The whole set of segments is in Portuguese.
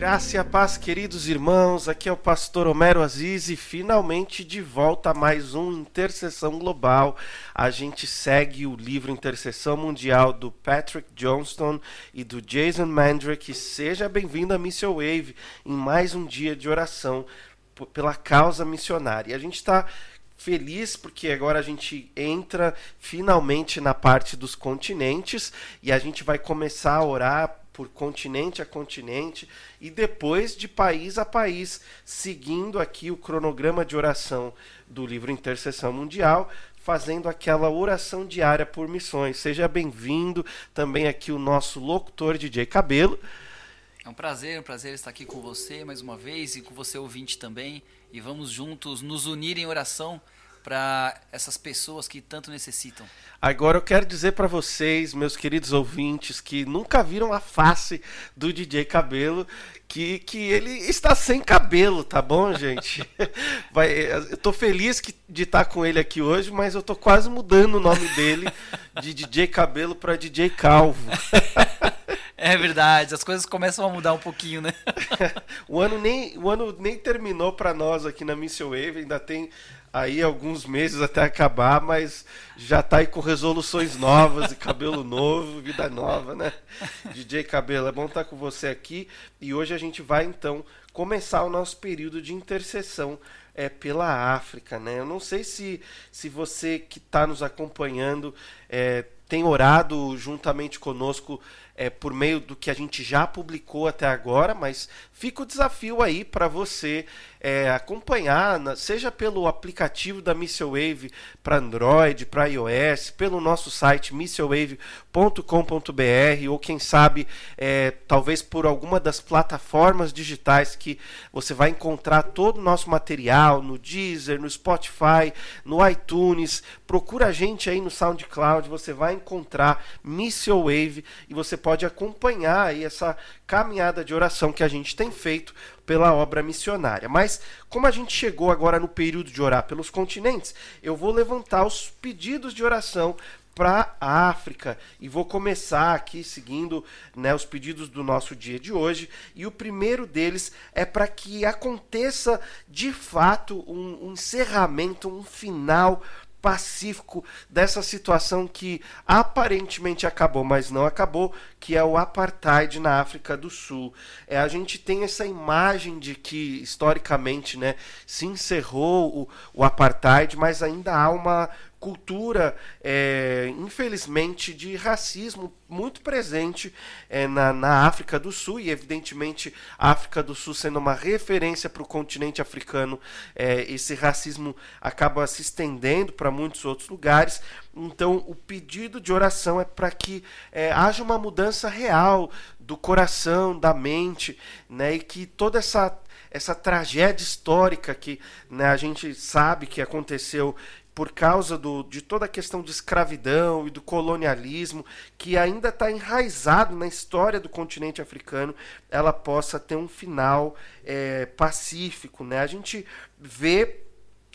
graça e a paz, queridos irmãos. Aqui é o pastor Homero Aziz e finalmente de volta a mais um Intercessão Global. A gente segue o livro Intercessão Mundial do Patrick Johnston e do Jason Mandrick. Seja bem-vindo a Mission Wave em mais um dia de oração pela causa missionária. A gente está feliz porque agora a gente entra finalmente na parte dos continentes e a gente vai começar a orar por continente a continente e depois de país a país, seguindo aqui o cronograma de oração do livro Intercessão Mundial, fazendo aquela oração diária por missões. Seja bem-vindo também aqui o nosso locutor DJ Cabelo. É um prazer, um prazer estar aqui com você mais uma vez e com você ouvinte também. E vamos juntos nos unir em oração para essas pessoas que tanto necessitam. Agora eu quero dizer para vocês, meus queridos ouvintes, que nunca viram a face do DJ Cabelo, que, que ele está sem cabelo, tá bom, gente? Vai, eu tô feliz que, de estar com ele aqui hoje, mas eu tô quase mudando o nome dele de DJ Cabelo para DJ Calvo. É verdade, as coisas começam a mudar um pouquinho, né? o, ano nem, o ano nem terminou para nós aqui na Mission Wave, ainda tem aí alguns meses até acabar, mas já tá aí com resoluções novas e cabelo novo, vida nova, né? DJ Cabelo, é bom estar com você aqui e hoje a gente vai então começar o nosso período de intercessão é, pela África, né? Eu não sei se, se você que está nos acompanhando é, tem orado juntamente conosco é, por meio do que a gente já publicou até agora, mas fica o desafio aí para você é, acompanhar, seja pelo aplicativo da Missile Wave para Android, para iOS, pelo nosso site missilwave.com.br ou quem sabe é, talvez por alguma das plataformas digitais que você vai encontrar todo o nosso material no Deezer, no Spotify, no iTunes. Procura a gente aí no SoundCloud, você vai encontrar Missile Wave e você pode acompanhar aí essa caminhada de oração que a gente tem feito pela obra missionária. Mas, como a gente chegou agora no período de orar pelos continentes, eu vou levantar os pedidos de oração para a África e vou começar aqui seguindo né, os pedidos do nosso dia de hoje e o primeiro deles é para que aconteça de fato um, um encerramento, um final pacífico dessa situação que aparentemente acabou, mas não acabou, que é o apartheid na África do Sul. É, a gente tem essa imagem de que historicamente, né, se encerrou o, o apartheid, mas ainda há uma cultura, é, infelizmente, de racismo muito presente é, na, na África do Sul, e evidentemente a África do Sul sendo uma referência para o continente africano, é, esse racismo acaba se estendendo para muitos outros lugares. Então, o pedido de oração é para que é, haja uma mudança real do coração, da mente, né, e que toda essa essa tragédia histórica que né, a gente sabe que aconteceu por causa do, de toda a questão de escravidão e do colonialismo, que ainda está enraizado na história do continente africano, ela possa ter um final é, pacífico. Né? A gente vê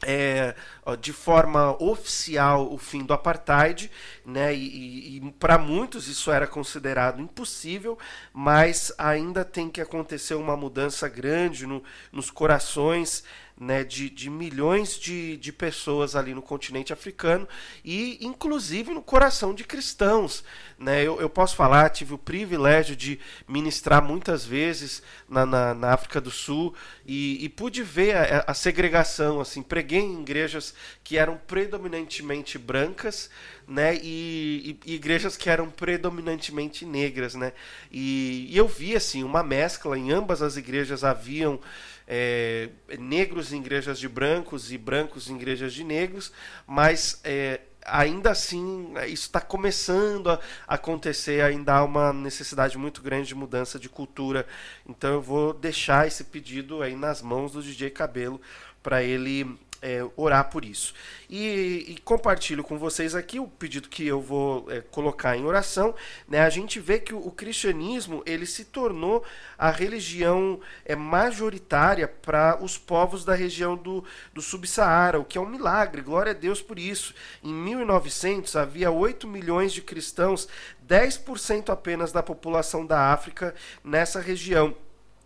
é, de forma oficial o fim do apartheid, né? E, e para muitos isso era considerado impossível, mas ainda tem que acontecer uma mudança grande no, nos corações né, de, de milhões de, de pessoas ali no continente africano e inclusive no coração de cristãos. Né? Eu, eu posso falar, tive o privilégio de ministrar muitas vezes na, na, na África do Sul e, e pude ver a, a, segregação. Assim, preguei em igrejas que eram predominantemente brancas né, e, e, igrejas que eram predominantemente negras. Né? E, e eu vi assim, uma mescla, em ambas as igrejas haviam é, negros em igrejas de brancos e brancos em igrejas de negros, mas é, ainda assim isso está começando a acontecer, ainda há uma necessidade muito grande de mudança de cultura. Então eu vou deixar esse pedido aí nas mãos do DJ Cabelo para ele é, orar por isso. E, e, compartilho com vocês aqui o pedido que eu vou é, colocar em oração. Né? A gente vê que o, o, cristianismo ele se tornou a religião é, majoritária para os povos da região do, do Subsaara, o que é um milagre. Glória a Deus por isso. Em 1900 havia 8 milhões de cristãos, 10% apenas da população da África nessa região.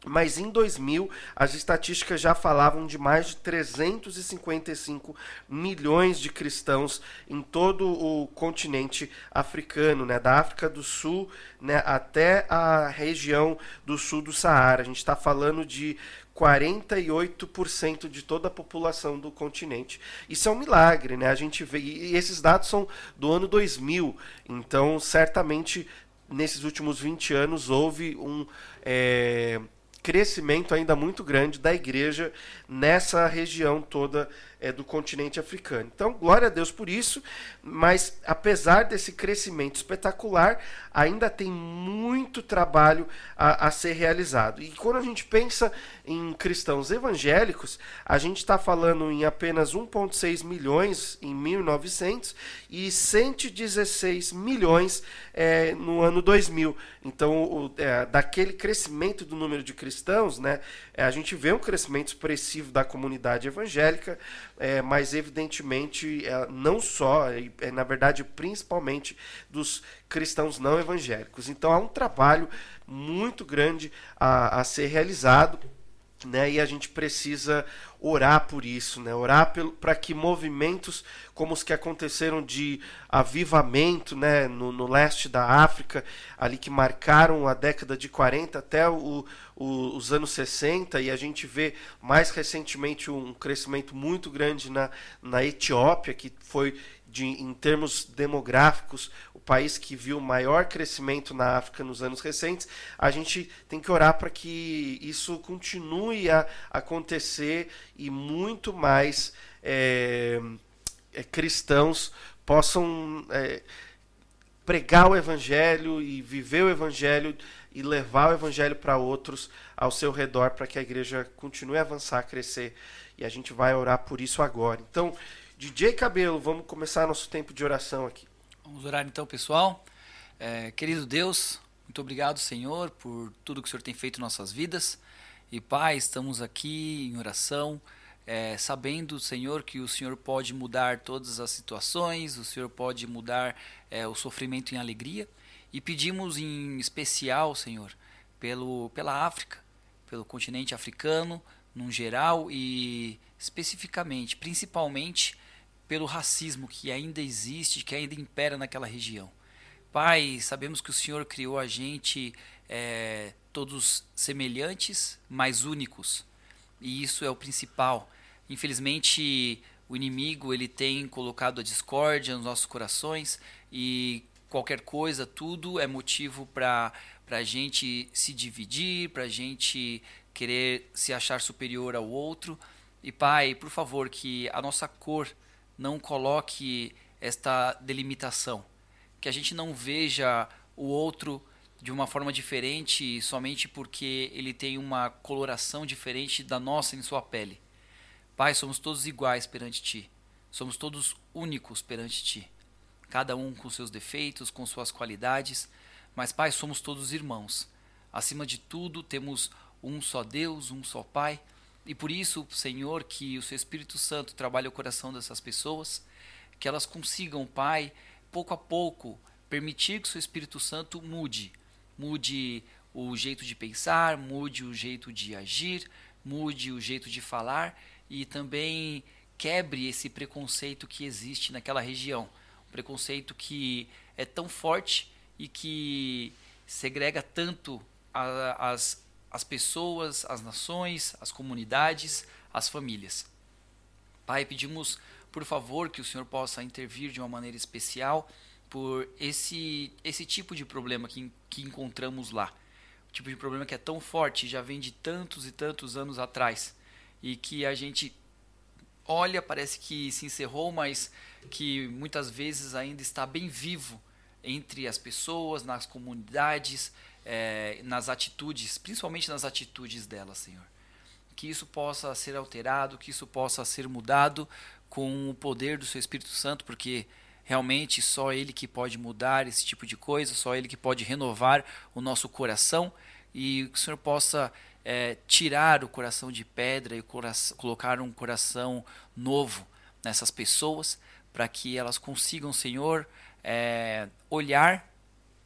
Mas em 2000 as estatísticas já falavam de mais de 355 milhões de cristãos em todo o continente africano, né, da África do Sul né, até a região do sul do Saara. A gente está falando de 48% de toda a população do continente. Isso é um milagre, né? A gente vê e esses dados são do ano 2000, então certamente nesses últimos 20 anos houve um é, crescimento ainda muito grande da igreja nessa região toda é, do continente africano. Então, glória a Deus por isso, mas apesar desse crescimento espetacular, ainda tem muito trabalho a, a ser realizado. E quando a gente pensa em cristãos evangélicos, a gente está falando em apenas 1,6 milhões em 1900 e 116 milhões é, no ano 2000. Então, o, é, daquele crescimento do número de cristãos, né, é, a gente vê um crescimento expressivo da comunidade evangélica, é, mas evidentemente é, não só, é, na verdade principalmente dos cristãos não evangélicos. Então há um trabalho muito grande a, a ser realizado. Né, e a gente precisa orar por isso, né, orar para que movimentos como os que aconteceram de avivamento né, no, no, leste da África, ali que marcaram a década de 40 até o, os anos 60, e a gente vê mais recentemente um crescimento muito grande na, na Etiópia, que foi de, em termos demográficos, o país que viu maior crescimento na África nos anos recentes, a gente tem que orar para que isso continue a acontecer e muito mais é, é, cristãos possam é, pregar o evangelho e viver o evangelho e levar o evangelho para outros ao seu redor para que a igreja continue a avançar, a crescer. E a gente vai orar por isso agora. Então, DJ Cabelo, vamos começar nosso tempo de oração aqui. Vamos orar então, pessoal. É, querido Deus, muito obrigado, Senhor, por tudo que o Senhor tem feito em nossas vidas. E Pai, estamos aqui em oração, é, sabendo, Senhor, que o Senhor pode mudar todas as situações, o Senhor pode mudar é, o sofrimento em alegria. E pedimos em especial, Senhor, pelo, pela África, pelo continente africano, num geral e especificamente, principalmente pelo racismo que ainda existe, que ainda impera naquela região. Pai, sabemos que o Senhor criou a gente é, todos semelhantes, mas únicos. E isso é o principal. Infelizmente, o inimigo ele tem colocado a discórdia nos nossos corações e qualquer coisa, tudo é motivo para a gente se dividir, para a gente querer se achar superior ao outro. E Pai, por favor, que a nossa cor não coloque esta delimitação, que a gente não veja o outro de uma forma diferente somente porque ele tem uma coloração diferente da nossa em sua pele. Pai, somos todos iguais perante ti. Somos todos únicos perante ti. Cada um com seus defeitos, com suas qualidades, mas Pai, somos todos irmãos. Acima de tudo, temos um só Deus, um só Pai e por isso, Senhor, que o seu Espírito Santo trabalhe o coração dessas pessoas, que elas consigam, Pai, pouco a pouco, permitir que o seu Espírito Santo mude. Mude o jeito de pensar, mude o jeito de agir, mude o jeito de falar e também quebre esse preconceito que existe naquela região. Preconceito que é tão forte e que segrega tanto a, as as pessoas, as nações, as comunidades, as famílias. Pai, pedimos por favor que o Senhor possa intervir de uma maneira especial por esse, esse tipo de problema que, que encontramos lá. O tipo de problema que é tão forte, já vem de tantos e tantos anos atrás e que a gente olha, parece que se encerrou, mas que muitas vezes ainda está bem vivo entre as pessoas, nas comunidades, é, nas atitudes, principalmente nas atitudes dela, Senhor. Que isso possa ser alterado, que isso possa ser mudado com o poder do Seu Espírito Santo, porque realmente só Ele que pode mudar esse tipo de coisa, só Ele que pode renovar o nosso coração e que o Senhor possa é, tirar o coração de pedra e coração, colocar um coração novo nessas pessoas, para que elas consigam, Senhor, é, olhar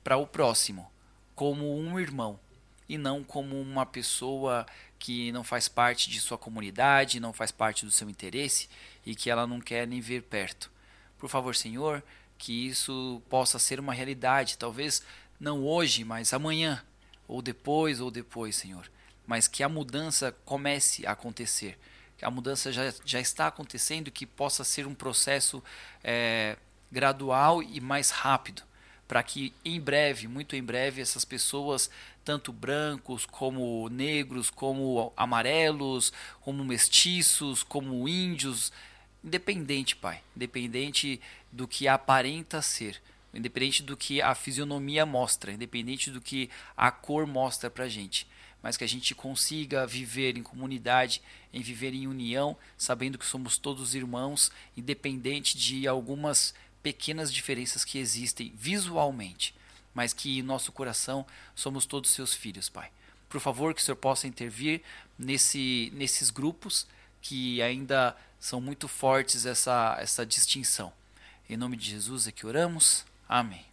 para o próximo como um irmão, e não como uma pessoa que não faz parte de sua comunidade, não faz parte do seu interesse e que ela não quer nem ver perto. Por favor, Senhor, que isso possa ser uma realidade, talvez não hoje, mas amanhã, ou depois, ou depois, Senhor. Mas que a mudança comece a acontecer, que a mudança já, já está acontecendo, que possa ser um processo é, gradual e mais rápido, para que em breve, muito em breve, essas pessoas, tanto brancos como negros, como amarelos, como mestiços, como índios, independente, Pai, independente do que aparenta ser, independente do que a fisionomia mostra, independente do que a cor mostra para gente, mas que a gente consiga viver em comunidade, em viver em união, sabendo que somos todos irmãos, independente de algumas pequenas diferenças que existem visualmente, mas que em nosso coração somos todos seus filhos, Pai. Por favor, que o Senhor possa intervir nesse, nesses grupos que ainda são muito fortes essa, essa distinção. Em nome de Jesus é que oramos. Amém.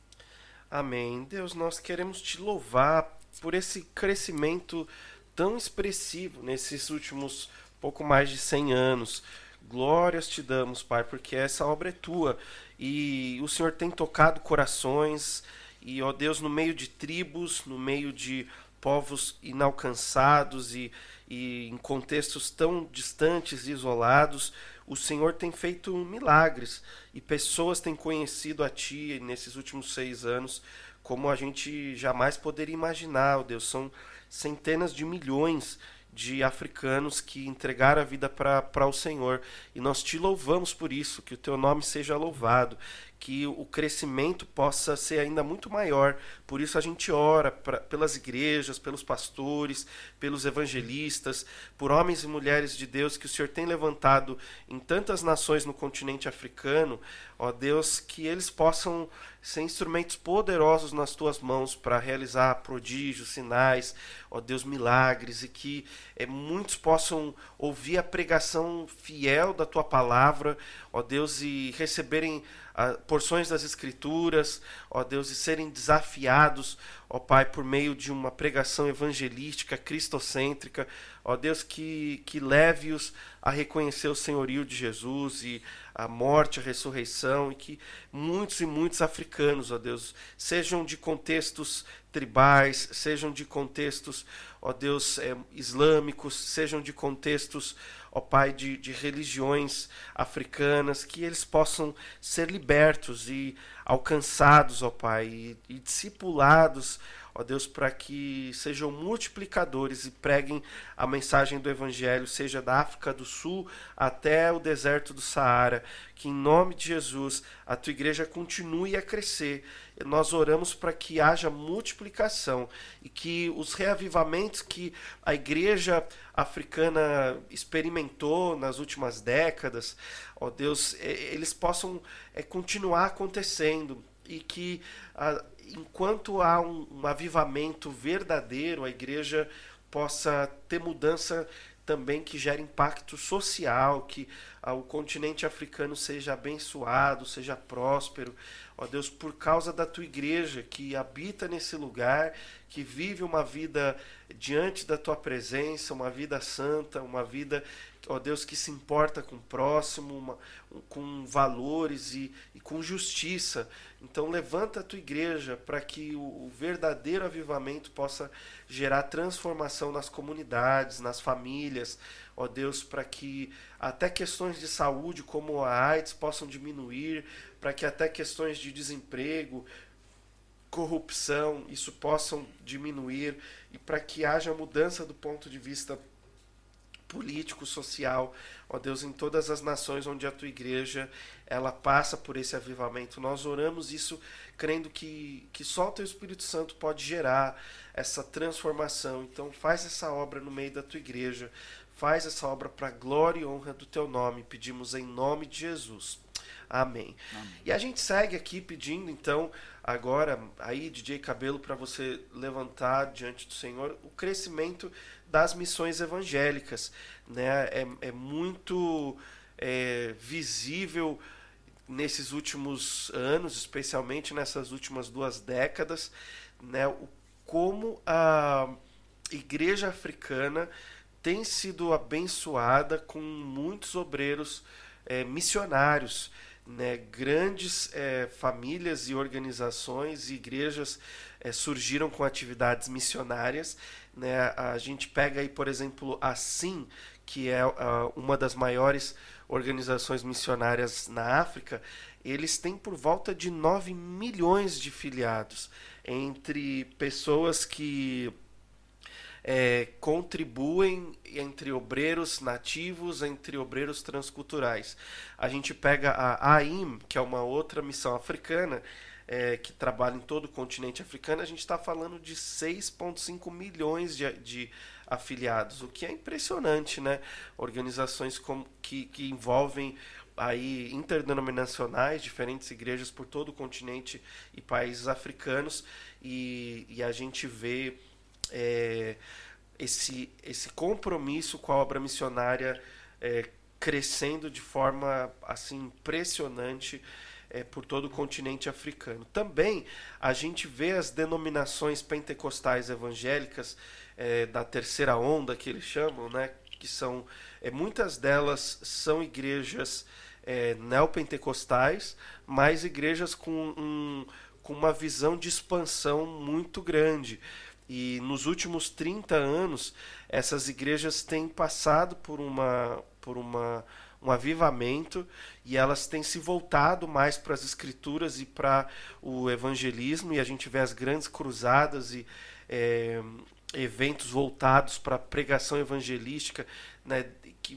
Amém. Deus, nós queremos te louvar por esse crescimento tão expressivo nesses últimos pouco mais de 100 anos. Glórias te damos, Pai, porque essa obra é tua. E o Senhor tem tocado corações. E, ó Deus, no meio de tribos, no meio de povos inalcançados e, e em contextos tão distantes e isolados, o Senhor tem feito milagres. E pessoas têm conhecido a Ti nesses últimos seis anos como a gente jamais poderia imaginar, oh Deus. São centenas de milhões de africanos que entregaram a vida para o Senhor. E nós te louvamos por isso, que o teu nome seja louvado, que o crescimento possa ser ainda muito maior. Por isso a gente ora pra, pelas igrejas, pelos pastores, pelos evangelistas, por homens e mulheres de Deus que o Senhor tem levantado em tantas nações no continente africano, ó Deus, que eles possam ser instrumentos poderosos nas tuas mãos para realizar prodígios, sinais, ó Deus, milagres, e que é, muitos possam ouvir a pregação fiel da tua palavra, ó Deus, e receberem porções das Escrituras, ó Deus, e serem desafiados, ó Pai, por meio de uma pregação evangelística, cristocêntrica, ó Deus, que, que leve-os a reconhecer o senhorio de Jesus e a morte, a ressurreição, e que muitos e muitos africanos, ó Deus, sejam de contextos tribais, sejam de contextos, ó Deus, é, islâmicos, sejam de contextos ó Pai, de, de religiões africanas, que eles possam ser libertos e alcançados, ó Pai, e, e discipulados, ó Deus, para que sejam multiplicadores e preguem a mensagem do Evangelho, seja da África do Sul até o deserto do Saara. Que em nome de Jesus a tua igreja continue a crescer. Nós oramos para que haja multiplicação e que os reavivamentos que a igreja africana experimentou nas últimas décadas, ó Deus, eles possam é, continuar acontecendo e que enquanto há um, um avivamento verdadeiro, a igreja possa ter mudança também que gere impacto social, que ah, o continente africano seja abençoado, seja próspero. Ó Deus, por causa da tua igreja que habita nesse lugar, que vive uma vida diante da tua presença, uma vida santa, uma vida, ó Deus, que se importa com o próximo, uma, com valores e, e com justiça. Então levanta a tua igreja para que o, o, verdadeiro avivamento possa gerar transformação nas comunidades, nas famílias, ó Deus, para que até questões de saúde como a AIDS possam diminuir, para que até questões de desemprego, corrupção, isso possam diminuir e para que haja mudança do ponto de vista político, social, ó Deus, em todas as nações onde a tua igreja ela passa por esse avivamento. Nós oramos isso crendo que, que só o teu Espírito Santo pode gerar essa transformação. Então faz essa obra no meio da tua igreja, faz essa obra para glória e honra do teu nome. Pedimos em nome de Jesus. Amém. Amém. E a gente segue aqui pedindo, então, agora, aí, DJ Cabelo, para você levantar diante do Senhor o crescimento das missões evangélicas. Né? É, é muito é, visível nesses últimos anos, especialmente nessas últimas duas décadas, né? o, como a, igreja africana tem sido abençoada com muitos obreiros é, missionários, né? grandes é, famílias e organizações e igrejas é, surgiram com atividades missionárias. Né? A gente pega aí, por exemplo, a SIM, que é uh, uma das maiores organizações missionárias na África, eles têm por volta de 9 milhões de filiados entre pessoas que é, contribuem entre obreiros nativos, entre obreiros transculturais. A gente pega a AIM, que é uma outra missão africana, é, que trabalha em todo o continente africano, a gente está falando de 6,5 milhões de, de, afiliados, o que é impressionante, né? Organizações com, que, que envolvem aí interdenominacionais, diferentes igrejas por todo o continente e países africanos, e, e a gente vê é, esse, esse compromisso com a obra missionária é, crescendo de forma assim impressionante é, por todo o continente africano. Também a gente vê as denominações pentecostais evangélicas é, da terceira onda que eles chamam, né, que são é, muitas delas são igrejas é, neopentecostais, mas igrejas com, um, com uma visão de expansão muito grande. E nos últimos 30 anos, essas igrejas têm passado por, uma, por uma, um avivamento e elas têm se voltado mais para as escrituras e para o evangelismo. E a gente vê as grandes cruzadas e é, eventos voltados para a pregação evangelística, né, que,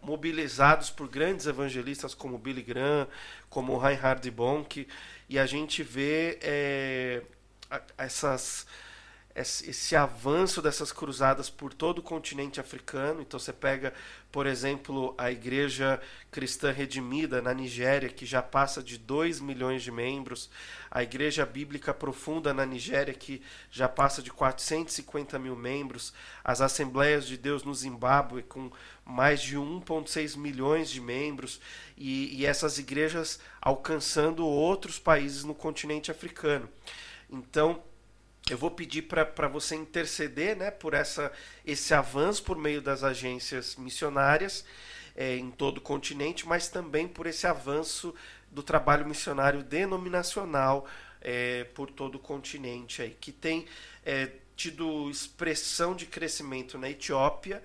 mobilizados por grandes evangelistas como Billy Graham, como Reinhard Bonk. E a gente vê é, essas esse avanço dessas cruzadas por todo o continente africano. Então você pega, por exemplo, a Igreja Cristã Redimida na Nigéria, que já passa de 2 milhões de membros, a Igreja Bíblica Profunda na Nigéria, que já passa de 450 mil membros, as Assembleias de Deus no Zimbábue, com mais de 1,6 milhões de membros, e, e essas igrejas alcançando outros países no continente africano. Então, eu vou pedir para você interceder né, por essa, esse avanço por meio das agências missionárias é, em todo o continente, mas também por esse avanço do trabalho missionário denominacional é, por todo o continente, aí, que tem é, tido expressão de crescimento na Etiópia,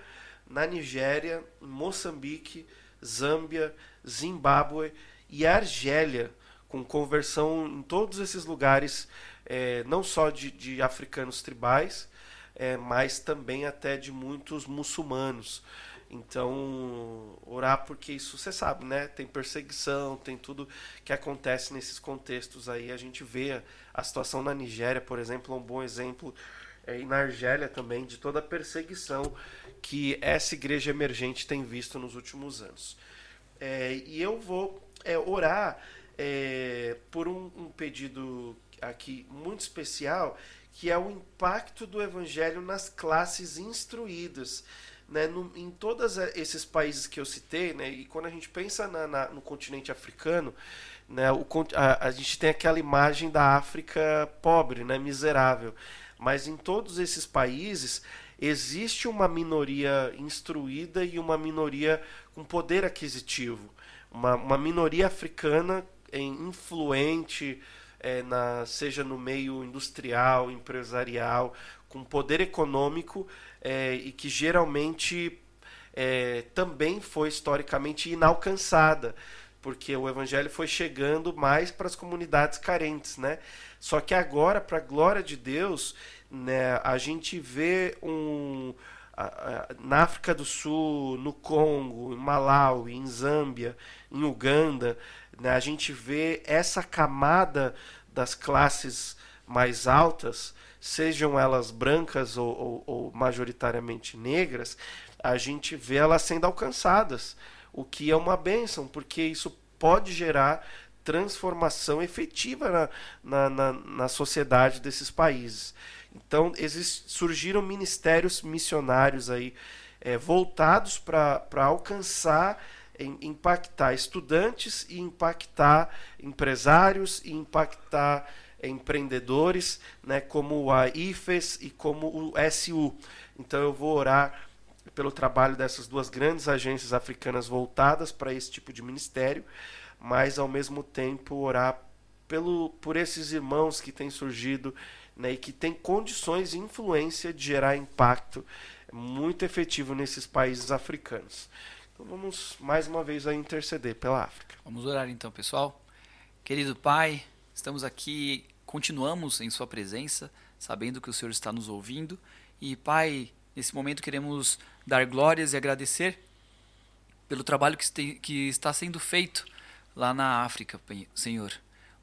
na Nigéria, Moçambique, Zâmbia, Zimbábue e Argélia, com conversão em todos esses lugares é, não só de, de africanos tribais, é, mas também até de muitos muçulmanos. Então, orar porque isso você sabe, né? Tem perseguição, tem tudo que acontece nesses contextos aí. A gente vê a situação na Nigéria, por exemplo, é um bom exemplo, é, e na Argélia também, de toda a perseguição que essa igreja emergente tem visto nos últimos anos. É, e eu vou é, orar é, por um, um pedido aqui muito especial, que é o impacto do evangelho nas classes instruídas. Né, no, em todos esses países que eu citei, né, e quando a gente pensa na, na, no continente africano, né, o, a, a, gente tem aquela imagem da África pobre, né, miserável. Mas em todos esses países existe uma minoria instruída e uma minoria com poder aquisitivo. Uma, uma minoria africana influente, é, na, seja no meio industrial, empresarial, com poder econômico é, e que geralmente é, também foi historicamente inalcançada, porque o evangelho foi chegando mais para as comunidades carentes, né? Só que agora, para a glória de Deus, né, a gente vê um na África do Sul, no Congo, em Malawi, em Zâmbia, em Uganda, né, a gente vê essa camada das classes mais altas, sejam elas brancas ou, ou, ou, majoritariamente negras, a gente vê elas sendo alcançadas, o que é uma bênção, porque isso pode gerar transformação efetiva na, na, na, na sociedade desses países. Então, exist, surgiram ministérios missionários aí é, voltados para alcançar impactar estudantes e impactar empresários e impactar empreendedores, né, como a IFES e como o SU. Então eu vou orar pelo trabalho dessas duas grandes agências africanas voltadas para esse tipo de ministério, mas ao mesmo tempo orar pelo, por esses irmãos que têm surgido né, e que têm condições e influência de gerar impacto muito efetivo nesses países africanos. Então vamos mais uma vez a interceder pela África. Vamos orar então, pessoal. Querido Pai, estamos aqui, continuamos em Sua presença, sabendo que o Senhor está nos ouvindo. E, Pai, nesse momento queremos dar glórias e agradecer pelo trabalho que, que está sendo feito lá na África, Senhor.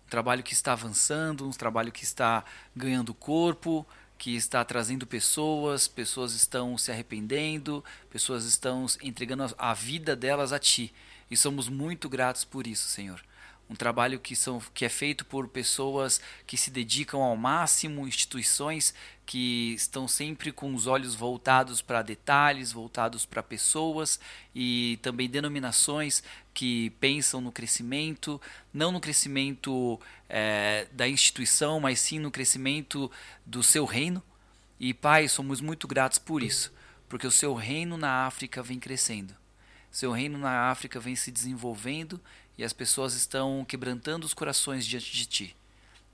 Um trabalho que está avançando, um trabalho que está ganhando corpo, que está trazendo pessoas, pessoas estão se arrependendo, pessoas estão entregando a vida delas a Ti. E somos muito gratos por isso, Senhor. Um trabalho que, são, que é feito por pessoas que se dedicam ao máximo, instituições que estão sempre com os olhos voltados para detalhes, voltados para pessoas e também denominações que pensam no crescimento, não no crescimento é, da instituição, mas sim no crescimento do seu reino. E, Pai, somos muito gratos por isso, porque o seu reino na África vem crescendo. Seu reino na África vem se desenvolvendo e as pessoas estão quebrantando os corações diante de Ti.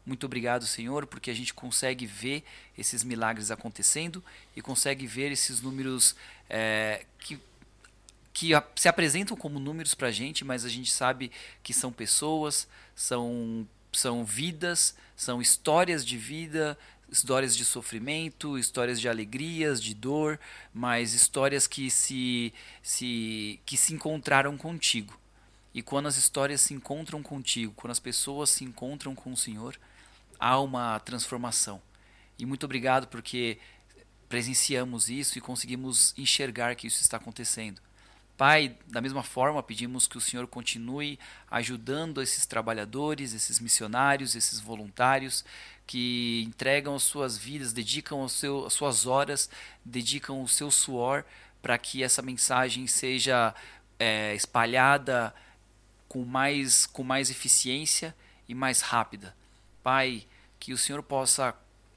Muito obrigado, Senhor, porque a gente consegue ver esses milagres acontecendo e consegue ver esses números é, que que se apresentam como números para a gente, mas a gente sabe que são pessoas, são, são vidas, são histórias de vida, histórias de sofrimento, histórias de alegrias, de dor, mas histórias que se, se, que se encontraram contigo. E quando as histórias se encontram contigo, quando as pessoas se encontram com o Senhor, há uma transformação. E muito obrigado porque presenciamos isso e conseguimos enxergar que isso está acontecendo. Pai, da mesma forma, pedimos que o Senhor continue ajudando esses trabalhadores, esses missionários, esses voluntários que entregam as suas vidas, dedicam seu, as suas horas, dedicam o seu suor para que essa mensagem seja é, espalhada com mais, com mais eficiência e mais rápida. Pai, que o Senhor possa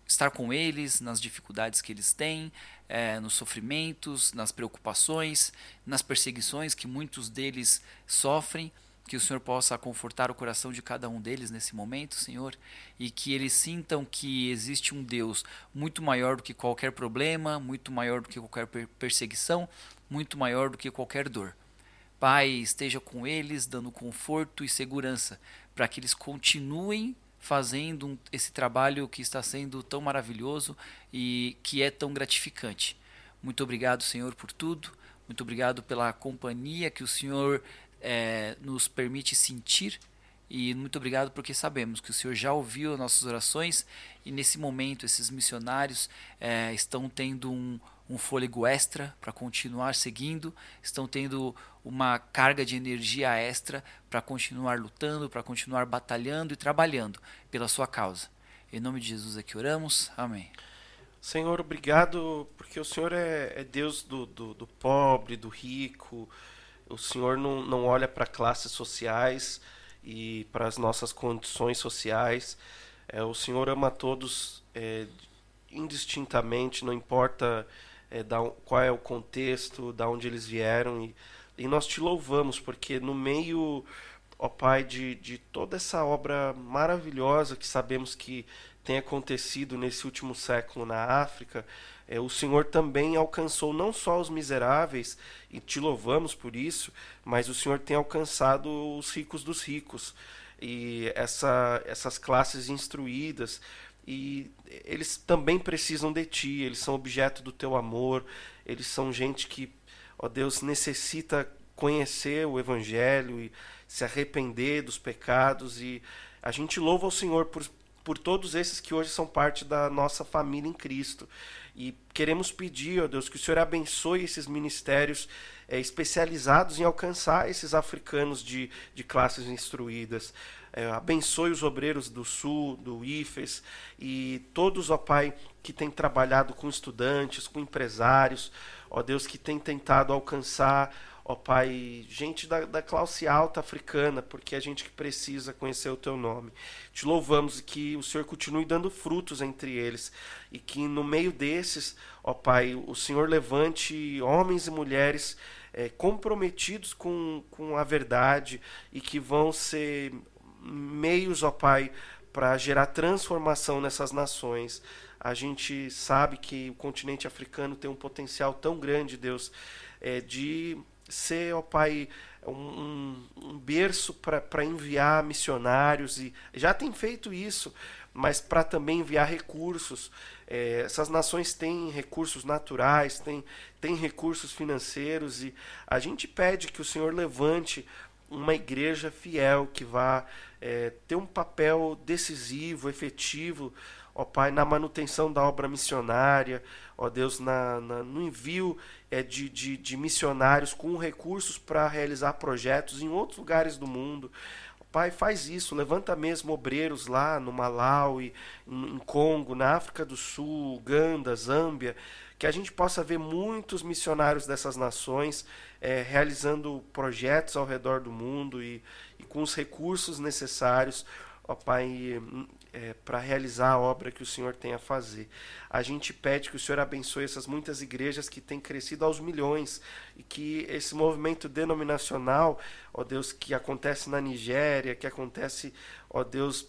estar com eles nas dificuldades que eles têm, é, nos sofrimentos, nas preocupações, nas perseguições que muitos deles sofrem. Que o Senhor possa confortar o coração de cada um deles nesse momento, Senhor, e que eles sintam que existe um Deus muito maior do que qualquer problema, muito maior do que qualquer perseguição, muito maior do que qualquer dor. Pai, esteja com eles, dando conforto e segurança, para que eles continuem fazendo esse trabalho que está sendo tão maravilhoso e que é tão gratificante. Muito obrigado, Senhor, por tudo. Muito obrigado pela companhia que o Senhor é, nos permite sentir. E muito obrigado porque sabemos que o Senhor já ouviu nossas orações e nesse momento esses missionários é, estão tendo um, um fôlego extra para continuar seguindo, estão tendo uma carga de energia extra para continuar lutando, para continuar batalhando e trabalhando pela sua causa. Em nome de Jesus é oramos. Amém. Senhor, obrigado, porque o Senhor é, é Deus do, do, do, pobre, do rico. O Senhor não, não olha para classes sociais e para as nossas condições sociais. É, o Senhor ama todos é, indistintamente, não importa é, da, qual é o contexto, da onde eles vieram. E, e nós te louvamos, porque no meio, ó Pai, de, de toda essa obra maravilhosa que sabemos que tem acontecido nesse último século na África, é, o Senhor também alcançou não só os miseráveis, e te louvamos por isso, mas o Senhor tem alcançado os ricos dos ricos. E essa, essas classes instruídas, e eles também precisam de ti, eles são objeto do teu amor, eles são gente que, ó Deus, necessita conhecer o evangelho e se arrepender dos pecados e a gente louva o Senhor por, por todos esses que hoje são parte da nossa família em Cristo. E queremos pedir, ó Deus, que o Senhor abençoe esses ministérios é, especializados em alcançar esses africanos de, de classes instruídas. É, abençoe os obreiros do Sul, do IFES e todos, ó Pai, que têm trabalhado com estudantes, com empresários, ó Deus, que têm tentado alcançar ó Pai, gente da, da classe alta africana, porque é gente que precisa conhecer o Teu nome. Te louvamos e que o Senhor continue dando frutos entre eles e que no meio desses, ó Pai, o Senhor levante homens e mulheres é, comprometidos com, com a verdade e que vão ser meios, ó Pai, para gerar transformação nessas nações. A gente sabe que o continente africano tem um potencial tão grande, Deus, é, de ser, ó Pai, um, um berço para enviar missionários e já tem feito isso, mas para também enviar recursos. É, essas nações têm recursos naturais, têm, têm recursos financeiros e a gente pede que o Senhor levante uma igreja fiel que vá é, ter um papel decisivo, efetivo, ó Pai, na manutenção da obra missionária, ó Deus, na, na no envio é, de, de, de missionários com recursos para realizar projetos em outros lugares do mundo. Pai, faz isso, levanta mesmo obreiros lá no Malawi, em Congo, na África do Sul, Uganda, Zâmbia, que a gente possa ver muitos missionários dessas nações é, realizando projetos ao redor do mundo e, e com os recursos necessários, ó Pai, é, para realizar a obra que o Senhor tem a fazer. A gente pede que o Senhor abençoe essas muitas igrejas que têm crescido aos milhões e que esse movimento denominacional, ó Deus, que acontece na Nigéria, que acontece, ó Deus,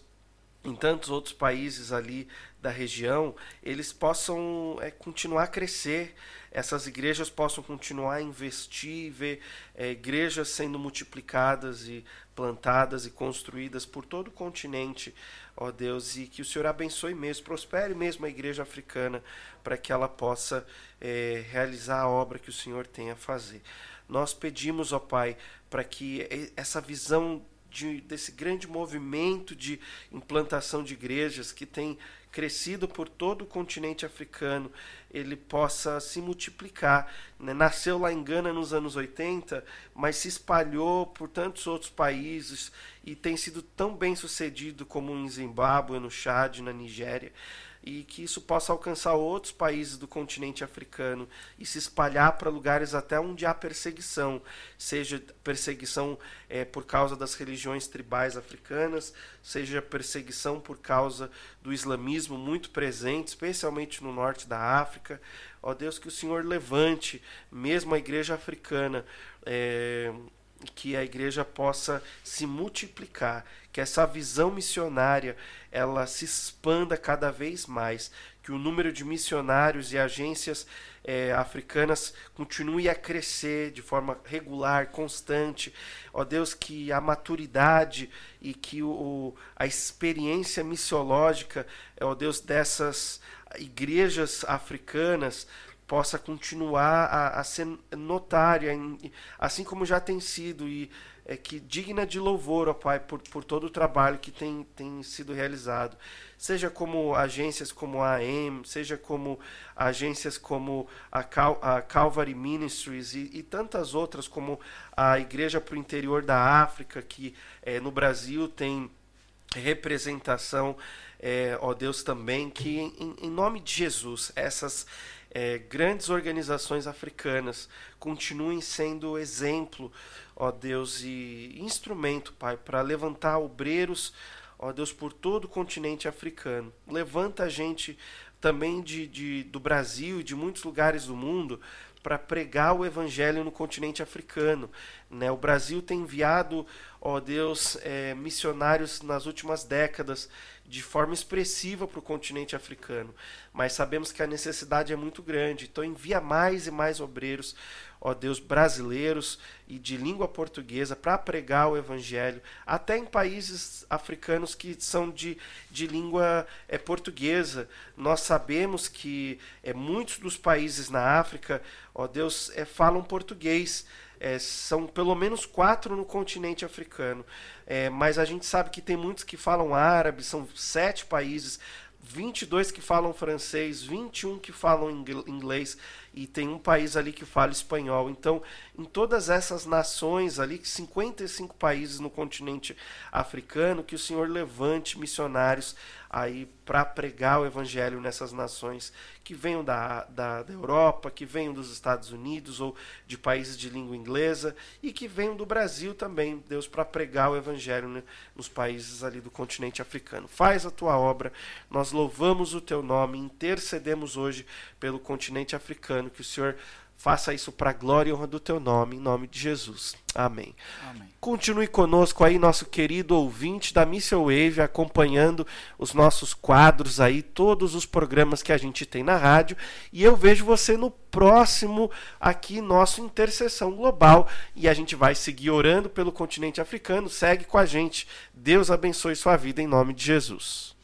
em tantos outros países ali da região, eles possam é, continuar a crescer, essas igrejas possam continuar a investir, ver é, igrejas sendo multiplicadas e plantadas e construídas por todo o continente, ó Deus, e que o Senhor abençoe mesmo, prospere mesmo a igreja africana, para que ela possa é, realizar a obra que o Senhor tem a fazer. Nós pedimos, ó Pai, para que essa visão de, desse grande movimento de implantação de igrejas que tem crescido por todo o continente africano, ele possa se multiplicar. Né? Nasceu lá em Gana nos anos 80, mas se espalhou por tantos outros países e tem sido tão bem sucedido como em Zimbábue, no Chad, na Nigéria e que isso possa alcançar outros países do continente africano e se espalhar para lugares até onde há perseguição, seja perseguição é, por causa das religiões tribais africanas, seja perseguição por causa do islamismo muito presente, especialmente no norte da África. Ó Deus, que o Senhor levante mesmo a igreja africana. É, que a igreja possa se multiplicar, que essa visão missionária ela se expanda cada vez mais, que o número de missionários e agências é, africanas continue a crescer de forma regular, constante. Ó Deus, que a maturidade e que o, a experiência missiológica, ó Deus, dessas igrejas africanas possa continuar a, a ser notária, em, assim como já tem sido, e é, que digna de louvor, ó Pai, por, por todo o trabalho que tem, tem sido realizado. Seja como agências como a AM, seja como agências como a, Cal, a Calvary Ministries e, e, tantas outras, como a Igreja para o Interior da África, que é, no Brasil tem representação, é, ó Deus, também, que em, em nome de Jesus, essas é, grandes organizações africanas continuem sendo exemplo, ó Deus, e instrumento, Pai, para levantar obreiros, ó Deus, por todo o continente africano. Levanta a gente também de, de, do Brasil e de muitos lugares do mundo para pregar o evangelho no continente africano. Né? O Brasil tem enviado, ó Deus, é, missionários nas últimas décadas de forma expressiva para o continente africano, mas sabemos que a necessidade é muito grande, então envia mais e mais obreiros, ó Deus, brasileiros e de língua portuguesa para pregar o evangelho, até em países africanos que são de, de língua é, portuguesa. Nós sabemos que é, muitos dos países na África, ó Deus, é, falam português. É, são pelo menos quatro no continente africano. É, mas a gente sabe que tem muitos que falam árabe, são sete países, 22 que falam francês, 21 que falam inglês. e tem um país ali que fala espanhol. Então, em todas essas nações ali, 55 países no continente africano, que o Senhor levante missionários aí para pregar o evangelho nessas nações que venham da, da, da, Europa, que venham dos Estados Unidos ou de países de língua inglesa e que venham do Brasil também, Deus, para pregar o evangelho né, nos países ali do continente africano. Faz a tua obra, nós louvamos o teu nome, intercedemos hoje pelo continente africano, que o Senhor Faça isso para a glória e honra do teu nome, em nome de Jesus. Amém. Amém. Continue conosco aí, nosso querido ouvinte da Missile Wave, acompanhando os nossos quadros aí, todos os programas que a gente tem na rádio. E eu vejo você no próximo aqui, nosso Intercessão Global. E a gente vai seguir orando pelo continente africano. Segue com a gente. Deus abençoe sua vida em nome de Jesus.